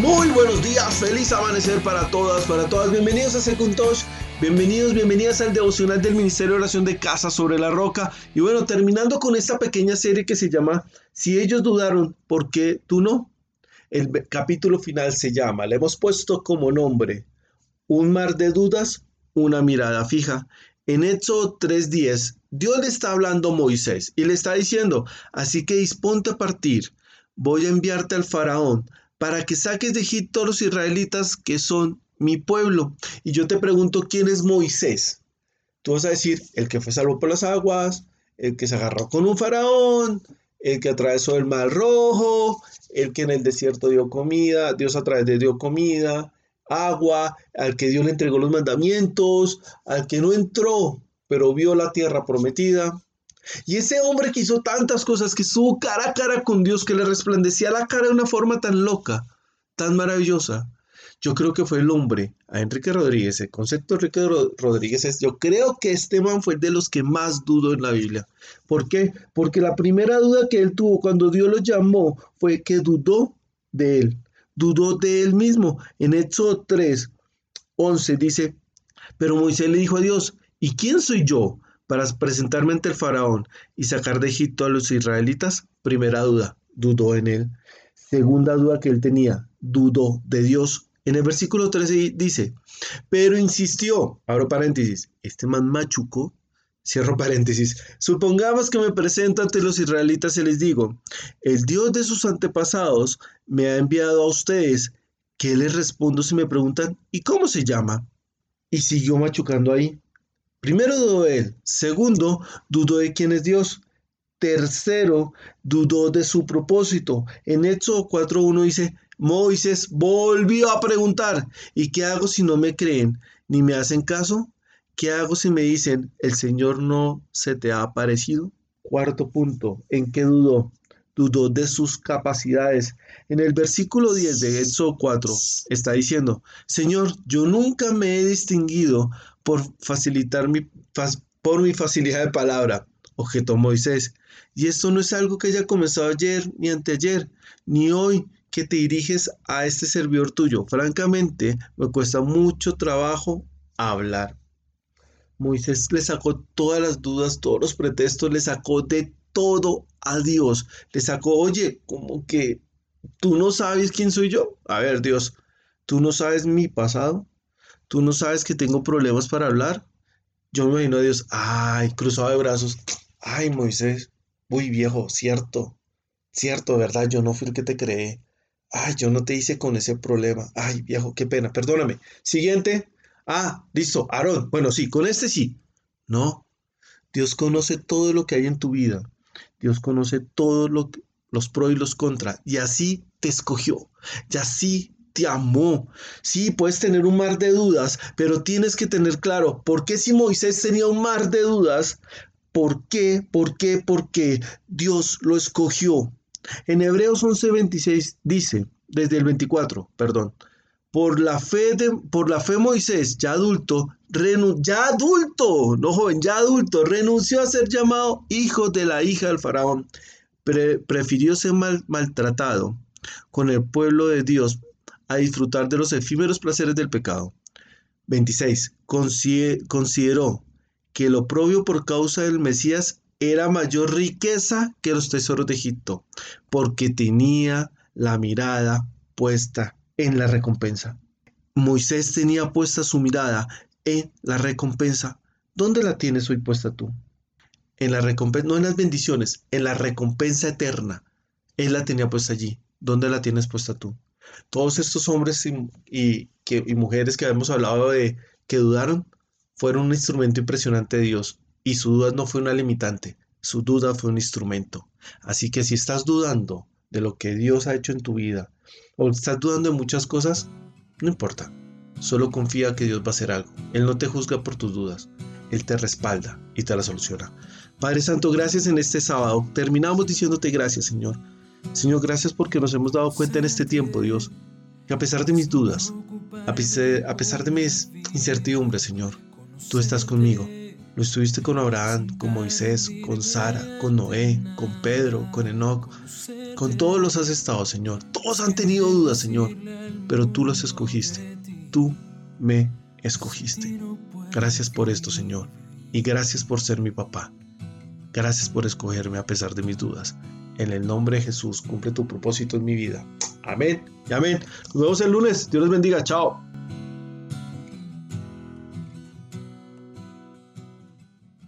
Muy buenos días, feliz amanecer para todas, para todas. Bienvenidos a Secuntosh, bienvenidos, bienvenidas al devocional del Ministerio de Oración de Casa sobre la Roca. Y bueno, terminando con esta pequeña serie que se llama Si ellos dudaron, ¿por qué tú no? El capítulo final se llama, le hemos puesto como nombre, Un mar de dudas, una mirada fija. En Éxodo 3:10, Dios le está hablando a Moisés y le está diciendo, así que disponte a partir, voy a enviarte al faraón para que saques de Egipto a los israelitas que son mi pueblo. Y yo te pregunto, ¿quién es Moisés? Tú vas a decir, el que fue salvo por las aguas, el que se agarró con un faraón, el que atravesó el mar rojo, el que en el desierto dio comida, Dios a través de dio comida, agua, al que Dios le entregó los mandamientos, al que no entró, pero vio la tierra prometida. Y ese hombre que hizo tantas cosas, que estuvo cara a cara con Dios, que le resplandecía la cara de una forma tan loca, tan maravillosa, yo creo que fue el hombre, a Enrique Rodríguez, el concepto de Enrique Rodríguez es, yo creo que este man fue de los que más dudo en la Biblia. ¿Por qué? Porque la primera duda que él tuvo cuando Dios lo llamó fue que dudó de él, dudó de él mismo. En Éxodo 3, 11 dice, pero Moisés le dijo a Dios, ¿y quién soy yo para presentarme ante el faraón y sacar de Egipto a los israelitas? Primera duda, dudó en él. Segunda duda que él tenía, dudó de Dios. En el versículo 13 dice, pero insistió, abro paréntesis, este man machucó, cierro paréntesis, supongamos que me presento ante los israelitas y les digo, el Dios de sus antepasados me ha enviado a ustedes, ¿qué les respondo si me preguntan, ¿y cómo se llama? Y siguió machucando ahí. Primero dudó él. Segundo, dudó de quién es Dios. Tercero, dudó de su propósito. En Éxodo 4.1 dice, Moisés volvió a preguntar, ¿y qué hago si no me creen ni me hacen caso? ¿Qué hago si me dicen, el Señor no se te ha aparecido? Cuarto punto, ¿en qué dudó? Dudó de sus capacidades. En el versículo 10 de Éxodo 4 está diciendo, Señor, yo nunca me he distinguido por facilitar mi, por mi facilidad de palabra, objetó Moisés. Y esto no es algo que haya comenzado ayer ni anteayer, ni hoy que te diriges a este servidor tuyo. Francamente, me cuesta mucho trabajo hablar. Moisés le sacó todas las dudas, todos los pretextos, le sacó de todo a Dios. Le sacó, oye, como que tú no sabes quién soy yo. A ver, Dios, tú no sabes mi pasado, tú no sabes que tengo problemas para hablar. Yo me imagino a Dios, ay, cruzado de brazos, ay, Moisés, muy viejo, cierto, cierto, ¿verdad? Yo no fui el que te creé. Ay, yo no te hice con ese problema. Ay, viejo, qué pena, perdóname. Siguiente. Ah, listo, Aarón. Bueno, sí, con este sí. No, Dios conoce todo lo que hay en tu vida. Dios conoce todos los pros y los contras. Y así te escogió. Y así te amó. Sí, puedes tener un mar de dudas, pero tienes que tener claro, ¿por qué si Moisés tenía un mar de dudas? ¿Por qué? ¿Por qué? ¿Por qué Dios lo escogió? En Hebreos 11:26 dice, desde el 24, perdón, por la fe de, por la fe Moisés, ya adulto, ya adulto, no joven, ya adulto, renunció a ser llamado hijo de la hija del faraón. prefirió ser mal, maltratado con el pueblo de Dios a disfrutar de los efímeros placeres del pecado. 26. Consideró que lo propio por causa del Mesías era mayor riqueza que los tesoros de Egipto, porque tenía la mirada puesta en la recompensa. Moisés tenía puesta su mirada en la recompensa. ¿Dónde la tienes hoy puesta tú? En la recompensa, no en las bendiciones, en la recompensa eterna. Él la tenía puesta allí. ¿Dónde la tienes puesta tú? Todos estos hombres y, mujeres que habíamos hablado de que dudaron, fueron un instrumento impresionante de Dios y su duda no fue una limitante, su duda fue un instrumento. Así que si estás dudando de lo que Dios ha hecho en tu vida o estás dudando de muchas cosas, no importa. Solo confía que Dios va a hacer algo. Él no te juzga por tus dudas. Él te respalda y te la soluciona. Padre Santo, gracias en este sábado. Terminamos diciéndote gracias, Señor Señor, gracias porque nos hemos dado cuenta en este tiempo, Dios, que a pesar de mis dudas, a pesar, de mis incertidumbres, Señor, tú estás conmigo Lo estuviste con Abraham, con Moisés, con Sara, con Noé, con Pedro, con Enoch. Con todos los has estado, Señor. Todos han tenido dudas, Señor. Pero tú los escogiste. Tú me escogiste. Gracias por esto, Señor. Y gracias por ser mi papá. Gracias por escogerme a pesar de mis dudas. En el nombre de Jesús, cumple tu propósito en mi vida. Amén y amén. Nos vemos el lunes. Dios les bendiga. Chao.